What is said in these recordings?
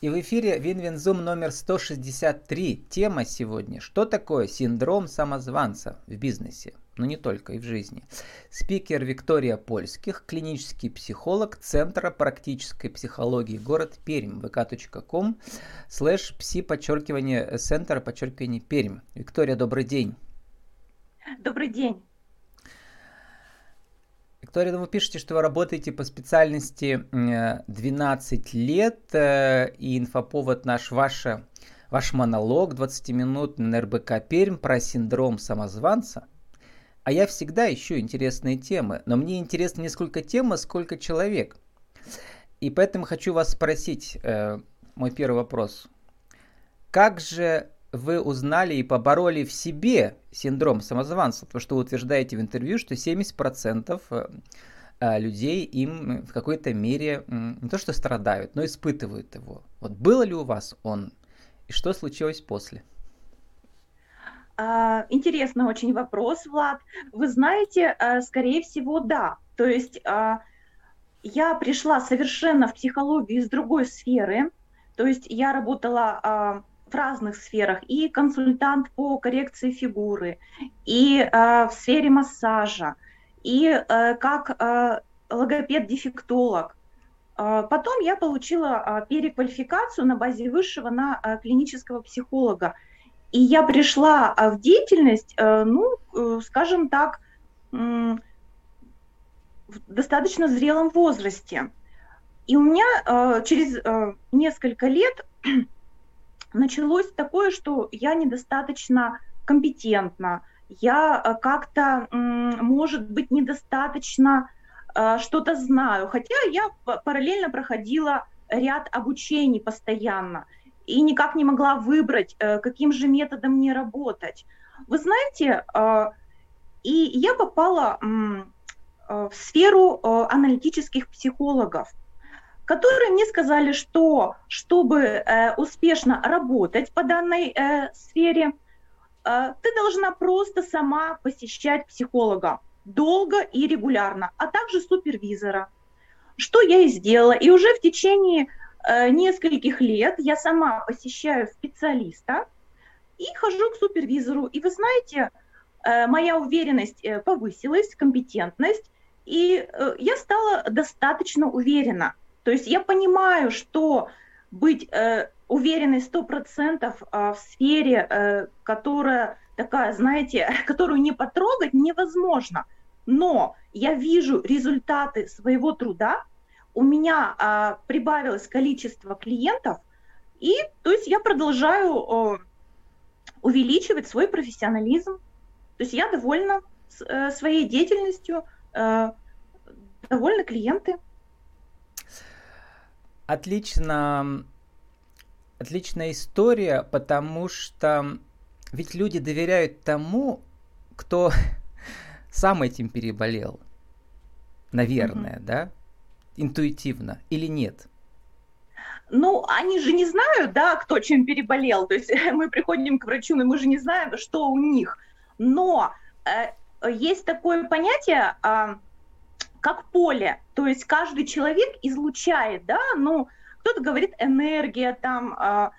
И в эфире WinWinZoom номер 163. Тема сегодня «Что такое синдром самозванца в бизнесе?» но не только, и в жизни. Спикер Виктория Польских, клинический психолог Центра практической психологии, город Пермь, vk.com, слэш пси, подчеркивание, центр, подчеркивание, Пермь. Виктория, добрый день. Добрый день. Виктория, ну вы пишете, что вы работаете по специальности 12 лет, э, и инфоповод наш ваша, ваш монолог 20 минут на РБК Пермь про синдром самозванца. А я всегда ищу интересные темы, но мне интересно не сколько тема, сколько человек. И поэтому хочу вас спросить, э, мой первый вопрос. Как же вы узнали и побороли в себе синдром самозванца? Потому что вы утверждаете в интервью, что 70% э, э, людей им в какой-то мере не то что страдают, но испытывают его. Вот было ли у вас он? И что случилось после? А, интересный очень вопрос, Влад. Вы знаете, э, скорее всего, да. То есть а, я пришла совершенно в психологию из другой сферы. То есть я работала а, в разных сферах, и консультант по коррекции фигуры, и э, в сфере массажа, и э, как э, логопед-дефектолог. Э, потом я получила э, переквалификацию на базе высшего на э, клинического психолога. И я пришла в деятельность, ну, скажем так, в достаточно зрелом возрасте. И у меня через несколько лет началось такое, что я недостаточно компетентна, я э, как-то, может быть, недостаточно э, что-то знаю, хотя я параллельно проходила ряд обучений постоянно и никак не могла выбрать, э, каким же методом мне работать. Вы знаете, и я попала в сферу аналитических психологов которые мне сказали, что чтобы э, успешно работать по данной э, сфере, э, ты должна просто сама посещать психолога долго и регулярно, а также супервизора. Что я и сделала. И уже в течение э, нескольких лет я сама посещаю специалиста и хожу к супервизору. И вы знаете, э, моя уверенность э, повысилась, компетентность, и э, я стала достаточно уверена – то есть я понимаю, что быть э, уверенной сто процентов а, в сфере, э, которая такая, знаете, которую не потрогать невозможно. Но я вижу результаты своего труда, у меня а, прибавилось количество клиентов, и то есть я продолжаю э, увеличивать свой профессионализм. То есть я довольна э, своей деятельностью, э, довольны клиенты. Отлично, отличная история, потому что ведь люди доверяют тому, кто сам этим переболел. Наверное, угу. да? Интуитивно или нет? Ну, они же не знают, да, кто чем переболел. То есть мы приходим к врачу, но мы же не знаем, что у них. Но э, есть такое понятие, э, как поле. То есть каждый человек излучает, да, ну, кто-то говорит энергия, там, э,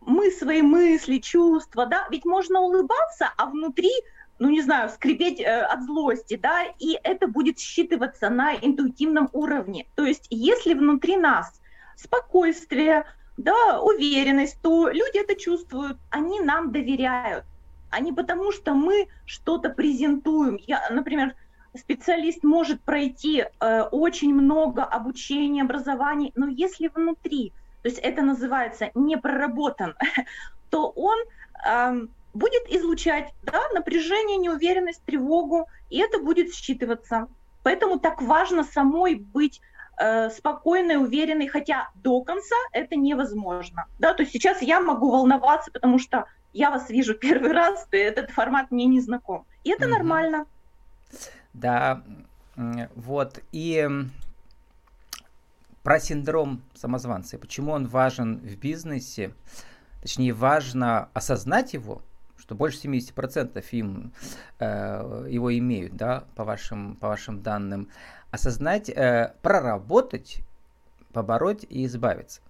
мы свои мысли, чувства, да, ведь можно улыбаться, а внутри, ну, не знаю, скрипеть э, от злости, да, и это будет считываться на интуитивном уровне. То есть если внутри нас спокойствие, да, уверенность, то люди это чувствуют, они нам доверяют, а не потому, что мы что-то презентуем. Я, например, специалист может пройти э, очень много обучения, образований, но если внутри, то есть это называется не проработан, то он э, будет излучать да, напряжение, неуверенность, тревогу, и это будет считываться. Поэтому так важно самой быть э, спокойной, уверенной, хотя до конца это невозможно. Да, то есть сейчас я могу волноваться, потому что я вас вижу первый раз, и этот формат мне не знаком. И это mm-hmm. нормально. Да, вот. И про синдром самозванца. Почему он важен в бизнесе? Точнее, важно осознать его, что больше 70% им э, его имеют, да, по вашим, по вашим данным. Осознать, э, проработать, побороть и избавиться.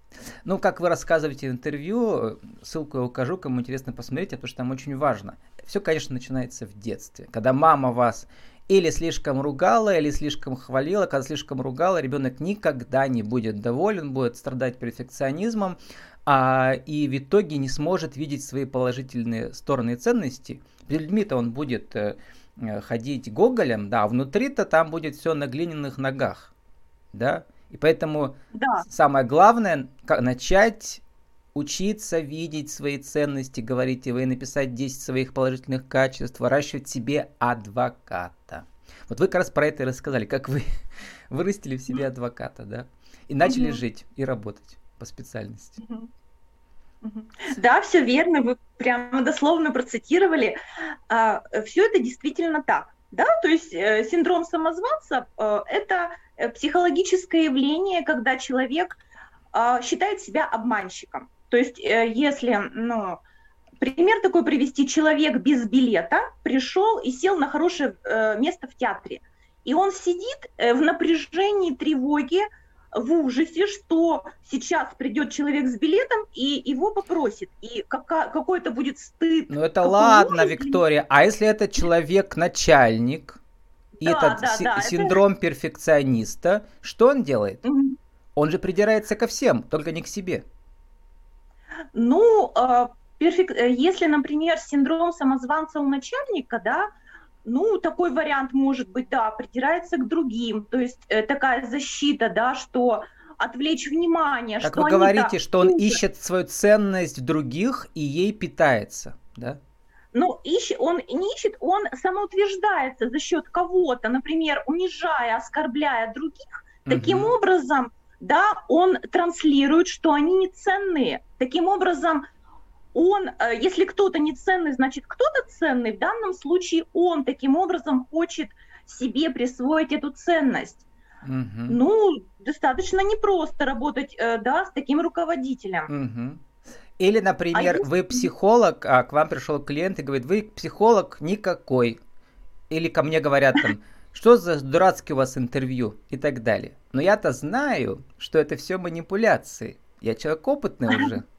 Ну, как вы рассказываете в интервью, ссылку я укажу, кому интересно посмотреть, потому что там очень важно. Все, конечно, начинается в детстве, когда мама вас или слишком ругала, или слишком хвалила. Когда слишком ругала, ребенок никогда не будет доволен, будет страдать перфекционизмом, а, и в итоге не сможет видеть свои положительные стороны и ценности. Перед людьми-то он будет э, э, ходить гоголем, да, а внутри-то там будет все на глиняных ногах, да. И поэтому да. самое главное начать учиться видеть свои ценности, говорите вы, написать 10 своих положительных качеств, выращивать себе адвоката. Вот вы как раз про это и рассказали, как вы вырастили в себе адвоката, да, и начали угу. жить и работать по специальности. Да, все верно, вы прямо дословно процитировали. А, все это действительно так. Да, то есть э, синдром самозванца э, это э, психологическое явление, когда человек а, считает себя обманщиком. То есть, э, если, ну, пример такой привести, человек без билета пришел и сел на хорошее э, место в театре, и он сидит э, в напряжении, тревоге, в ужасе, что сейчас придет человек с билетом и его попросит, и какой-то будет стыд. Ну это ладно, ужас. Виктория, а если это человек-начальник, и да, этот да, си- да, синдром это... перфекциониста, что он делает? Угу. Он же придирается ко всем, только не к себе. Ну, а, перфек... Э, если, например, синдром самозванца у начальника, да, ну, такой вариант может быть, да, придирается к другим, то есть э, такая защита, да, что отвлечь внимание. Как что вы говорите, так... что он ищет свою ценность в других и ей питается, да? Ну, ищ, он не ищет, он самоутверждается за счет кого-то, например, унижая, оскорбляя других. Угу. Таким образом, да, он транслирует, что они не ценные. Таким образом, он, э, если кто-то не ценный, значит кто-то ценный. В данном случае он таким образом хочет себе присвоить эту ценность. Угу. Ну, достаточно непросто работать, э, да, с таким руководителем. Угу. Или, например, а вы психолог, а к вам пришел клиент и говорит, вы психолог никакой. Или ко мне говорят там, что за дурацкий у вас интервью и так далее. Но я-то знаю, что это все манипуляции. Я человек опытный уже.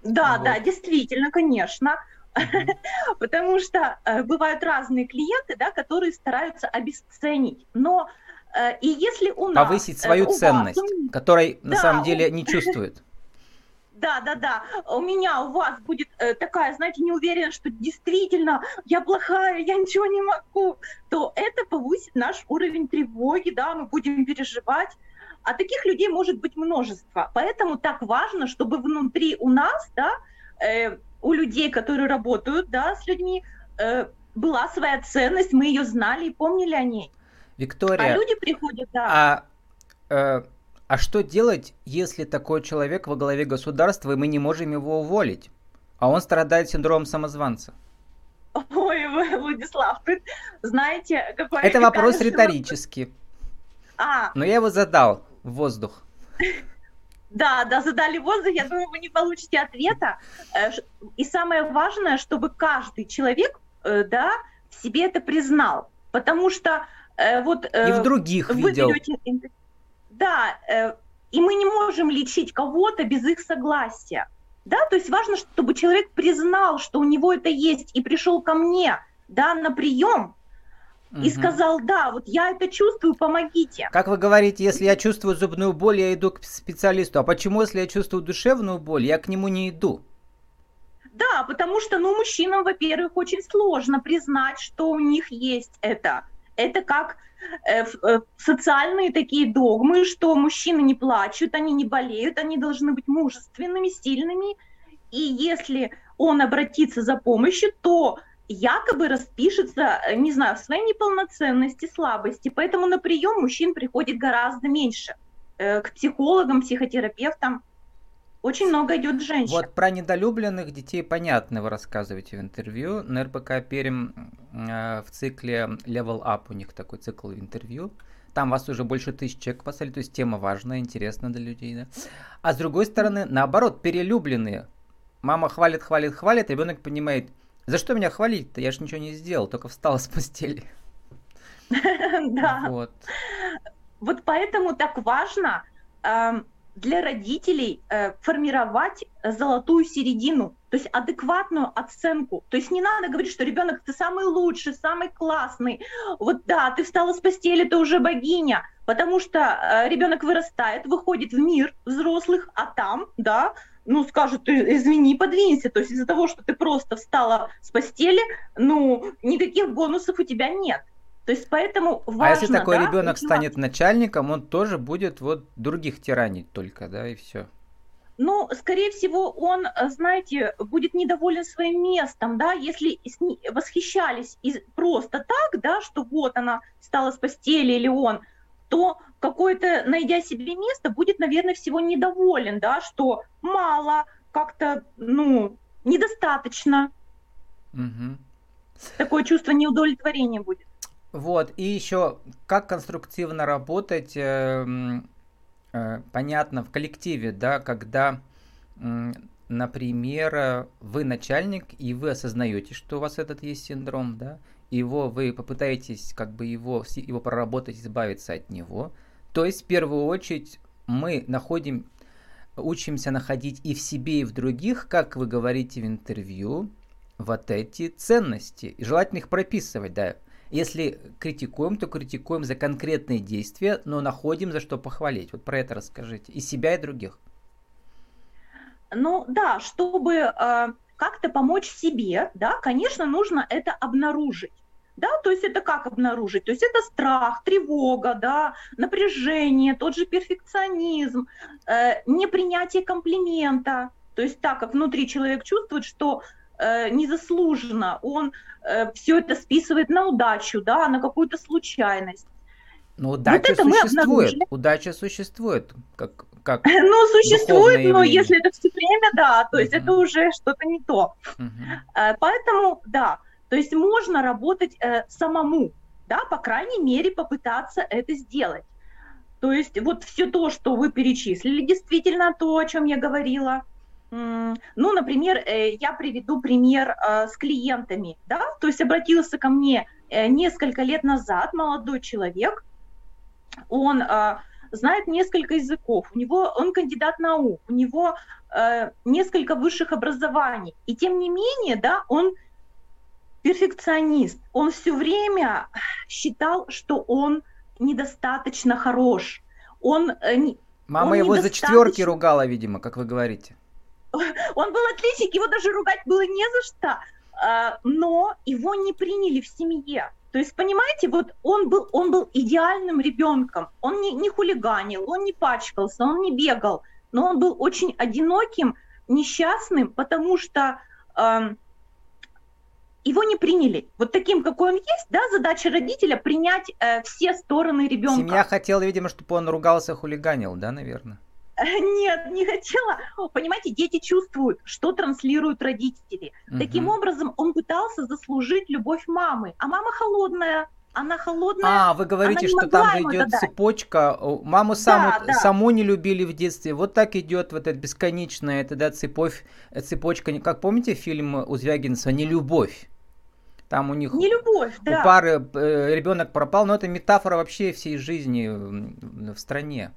Да, да, действительно, конечно. Потому что э, бывают разные клиенты, да, которые стараются обесценить. Но э, и если у нас... Повысить свою э, ценность, которой на самом деле не чувствуют. Да, да, да. У меня, у вас будет э, такая, знаете, неуверенность, что действительно я плохая, я ничего не могу, то это повысит наш уровень тревоги, да, мы будем переживать. А таких людей может быть множество. Поэтому так важно, чтобы внутри у нас, да, э, у людей, которые работают, да, с людьми, э, была своя ценность, мы ее знали и помнили о ней. Виктория. А люди приходят, да. А, э, а что делать, если такой человек во главе государства, и мы не можем его уволить? А он страдает синдромом самозванца. Ой, Владислав, вы знаете, какой... Это вопрос риторический. А. Но я его задал воздух. Да, да, задали воздух, я думаю, вы не получите ответа. Э, и самое важное, чтобы каждый человек, э, да, в себе это признал. Потому что э, вот... И в других вы видел. Берете, да, и мы не можем лечить кого-то без их согласия. Да, то есть важно, чтобы человек признал, что у него это есть, и пришел ко мне, да, на прием, угу. и сказал, да, вот я это чувствую, помогите. Как вы говорите, если я чувствую зубную боль, я иду к специалисту. А почему, если я чувствую душевную боль, я к нему не иду? Да, потому что, ну, мужчинам, во-первых, очень сложно признать, что у них есть это. Это как э, э, социальные такие догмы, что мужчины не плачут, они не болеют, они должны быть мужественными, сильными. И если он обратится за помощью, то якобы распишется, э, не знаю, в своей неполноценности, слабости. Поэтому на прием мужчин приходит гораздо меньше. К психологам, психотерапевтам очень много идет женщин. Вот про недолюбленных детей понятно вы рассказываете в интервью. На РБК Перим э, в цикле Level Up у них такой цикл интервью. Там вас уже больше тысяч человек послали, то есть тема важная, интересна для людей. Да? А с другой стороны, наоборот, перелюбленные. Мама хвалит, хвалит, хвалит, ребенок понимает, за что меня хвалить-то? Я же ничего не сделал, только встала с постели. Да. Вот. Вот поэтому так важно эм, для родителей э, формировать золотую середину, то есть адекватную оценку. То есть не надо говорить, что ребенок ты самый лучший, самый классный. Вот да, ты встала с постели, ты уже богиня, потому что э, ребенок вырастает, выходит в мир взрослых, а там, да, ну, скажут, извини, подвинься. То есть из-за того, что ты просто встала с постели, ну, никаких бонусов у тебя нет. То есть поэтому важно... А если такой да, ребенок станет начальником, он тоже будет вот других тиранить только, да, и все. Ну, скорее всего, он, знаете, будет недоволен своим местом, да, если восхищались просто так, да, что вот она встала с постели или он, то какой-то, найдя себе место, будет, наверное, всего недоволен, да, что мало, как-то, ну, недостаточно. Угу. Такое чувство неудовлетворения будет. Вот, и еще, как конструктивно работать, э, э, понятно, в коллективе, да, когда, э, например, вы начальник, и вы осознаете, что у вас этот есть синдром, да, его вы попытаетесь как бы его, его проработать, избавиться от него. То есть, в первую очередь, мы находим, учимся находить и в себе, и в других, как вы говорите в интервью, вот эти ценности. И желательно их прописывать, да. Если критикуем, то критикуем за конкретные действия, но находим за что похвалить. Вот про это расскажите. И себя, и других. Ну да, чтобы э, как-то помочь себе, да, конечно, нужно это обнаружить. Да, то есть это как обнаружить? То есть это страх, тревога, да, напряжение, тот же перфекционизм, э, непринятие комплимента. То есть так как внутри человек чувствует, что э, незаслуженно, он э, все это списывает на удачу, да, на какую-то случайность. Но удача вот существует. Удача существует, как как Ну, существует, но если это все время, да, то есть это уже что-то не то. Uh-huh. Поэтому, да, то есть можно работать э, самому, да, по крайней мере попытаться это сделать. То есть вот все то, что вы перечислили, действительно то, о чем я говорила. Ну, например, э, я приведу пример э, с клиентами, да, то есть обратился ко мне э, несколько лет назад молодой человек, он знает несколько языков, у него он кандидат наук, у него несколько высших образований, и тем не менее, да, он перфекционист, он все время считал, что он недостаточно хорош, он Мама он его за четверки ругала, видимо, как вы говорите. Он был отличник, его даже ругать было не за что, а, но его не приняли в семье. То есть, понимаете, вот он был, он был идеальным ребенком, он не, не хулиганил, он не пачкался, он не бегал, но он был очень одиноким, несчастным, потому что э, его не приняли. Вот таким, какой он есть, да, задача родителя принять э, все стороны ребенка. Семья хотела, видимо, чтобы он ругался, хулиганил, да, наверное? Нет, не хотела. Понимаете, дети чувствуют, что транслируют родители. Угу. Таким образом, он пытался заслужить любовь мамы. А мама холодная, она холодная. А, вы говорите, что там идет цепочка. Маму саму, да, да. саму не любили в детстве. Вот так идет вот эта бесконечная эта, да, цеповь, цепочка. Как помните фильм у Звягинцева «Нелюбовь»? Там у них не любовь, да. у пары э, ребенок пропал, но это метафора вообще всей жизни в стране.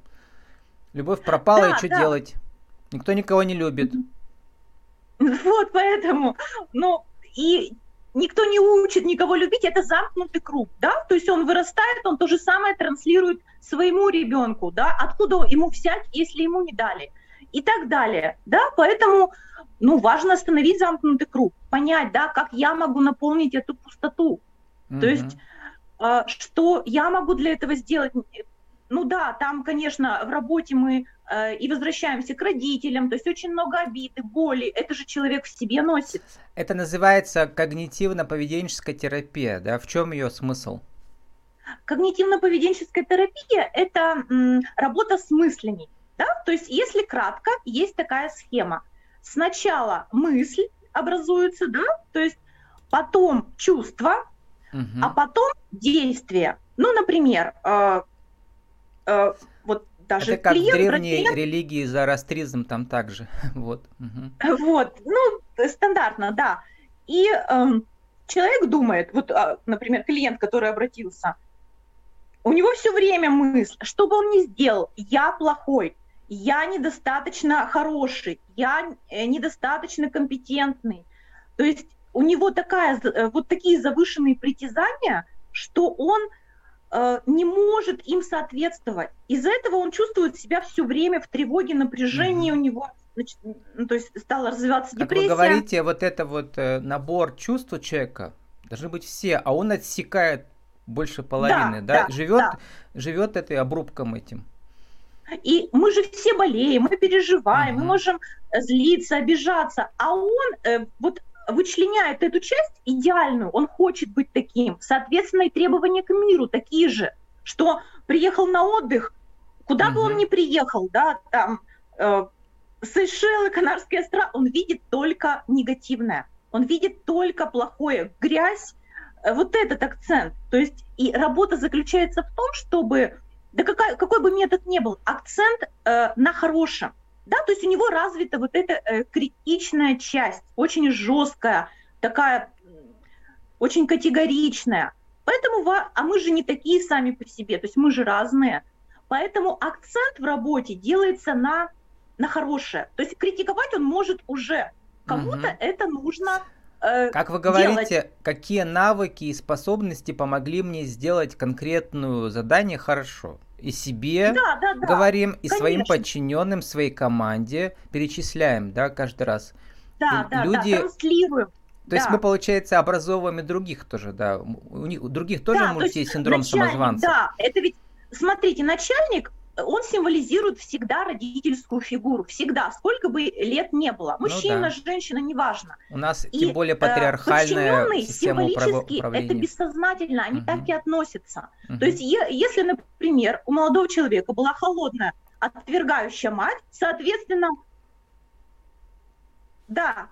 Любовь пропала, да, и что да. делать? Никто никого не любит. Вот поэтому, ну, и никто не учит никого любить, это замкнутый круг, да, то есть он вырастает, он то же самое транслирует своему ребенку, да, откуда ему взять, если ему не дали, и так далее, да, поэтому, ну, важно остановить замкнутый круг, понять, да, как я могу наполнить эту пустоту, mm-hmm. то есть, э, что я могу для этого сделать, ну да, там, конечно, в работе мы э, и возвращаемся к родителям, то есть очень много обиды, боли, это же человек в себе носит. Это называется когнитивно-поведенческая терапия, да? В чем ее смысл? Когнитивно-поведенческая терапия – это м, работа с мыслями, да? То есть, если кратко, есть такая схема. Сначала мысль образуется, да, то есть потом чувство, угу. а потом действие. Ну, например, э, э, вот даже Это как клиент, в древней брат, религии зороастризм там также. вот. Угу. Вот, ну, стандартно, да. И э, человек думает, вот, э, например, клиент, который обратился, у него все время мысль, что бы он ни сделал, я плохой, я недостаточно хороший, я э, недостаточно компетентный. То есть у него такая, э, вот такие завышенные притязания, что он э, не может им соответствовать. Из-за этого он чувствует себя все время в тревоге, напряжении mm-hmm. у него значит, ну, то есть стала развиваться как депрессия. Как вы говорите, вот это вот э, набор чувств у человека должны быть все, а он отсекает больше половины, да, да? да живет, да. живет этой обрубком этим. И мы же все болеем, мы переживаем, угу. мы можем злиться, обижаться, а он э, вот вычленяет эту часть идеальную, он хочет быть таким. Соответственно, и требования к миру такие же, что приехал на отдых, куда угу. бы он ни приехал, да, там э, Сейшелы, Канарские острова, он видит только негативное, он видит только плохое, грязь, э, вот этот акцент. То есть и работа заключается в том, чтобы да какая, какой бы метод ни был, акцент э, на хорошем. Да, то есть у него развита вот эта э, критичная часть, очень жесткая, такая, очень категоричная. Поэтому, а мы же не такие сами по себе, то есть мы же разные. Поэтому акцент в работе делается на, на хорошее. То есть критиковать он может уже. Кому-то угу. это нужно Э, как вы говорите, делать. какие навыки и способности помогли мне сделать конкретную задание хорошо? И себе да, да, да, говорим, и конечно. своим подчиненным, своей команде перечисляем, да, каждый раз. Да, и да, люди... да, транслируем. То да. есть мы, получается, образовываем и других тоже, да. У них у других тоже да, может быть синдром начальник, самозванца. Да, это ведь, смотрите, начальник он символизирует всегда родительскую фигуру, всегда, сколько бы лет не было, мужчина, ну, да. женщина, неважно. У нас и, тем более э, патриархальная э, система управления. это бессознательно, они угу. так и относятся. Угу. То есть, если, например, у молодого человека была холодная, отвергающая мать, соответственно, да,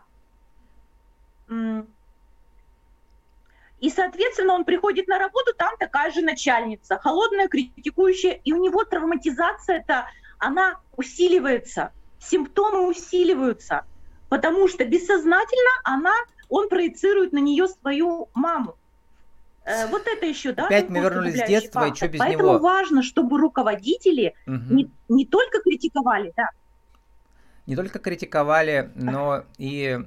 и, соответственно, он приходит на работу, там такая же начальница, холодная, критикующая, и у него травматизация-то, она усиливается, симптомы усиливаются, потому что бессознательно она, он проецирует на нее свою маму. Э, вот это еще, да? Опять мы вернулись с детства, фактор. и что без Поэтому него? важно, чтобы руководители угу. не, не только критиковали, да. Не только критиковали, но и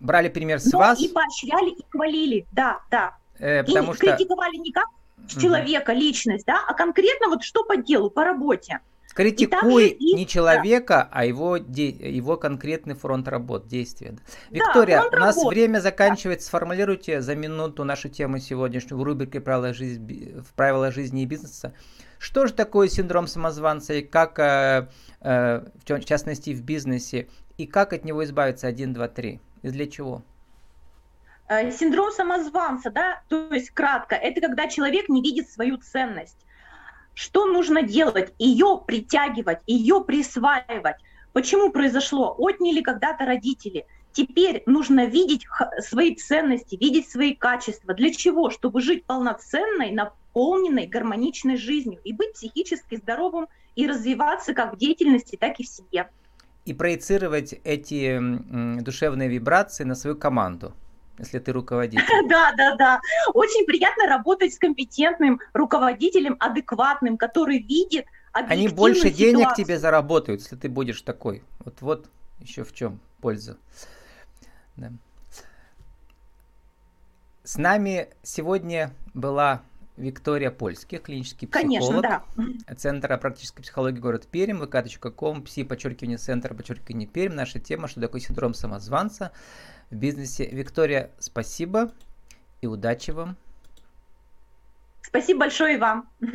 брали пример с Но вас. и поощряли, и хвалили, да, да. Э, потому и что... критиковали не как человека, угу. личность, да, а конкретно вот что по делу, по работе. Критикуй и не человека, да. а его, де, его конкретный фронт работ, действия. Виктория, да, у нас работ. время заканчивается. Сформулируйте за минуту нашу тему сегодняшнюю в рубрике «Правила жизни, в правила жизни и бизнеса». Что же такое синдром самозванца и как, э, э, в частности, в бизнесе, и как от него избавиться? Один, два, три. И для чего? Э, синдром самозванца, да, то есть кратко, это когда человек не видит свою ценность. Что нужно делать? Ее притягивать, ее присваивать. Почему произошло? Отняли когда-то родители. Теперь нужно видеть свои ценности, видеть свои качества. Для чего? Чтобы жить полноценной, наполненной, гармоничной жизнью и быть психически здоровым и развиваться как в деятельности, так и в себе и проецировать эти душевные вибрации на свою команду если ты руководитель. Да, да, да. Очень приятно работать с компетентным руководителем, адекватным, который видит Они больше ситуацию. денег тебе заработают, если ты будешь такой. Вот, вот еще в чем польза. Да. С нами сегодня была Виктория Польских, клинический психолог. Конечно, да. Центра практической психологии город Пермь, vk.com, пси, подчеркивание, центр, подчеркивание, Пермь. Наша тема, что такое синдром самозванца в бизнесе. Виктория, спасибо и удачи вам. Спасибо большое и вам.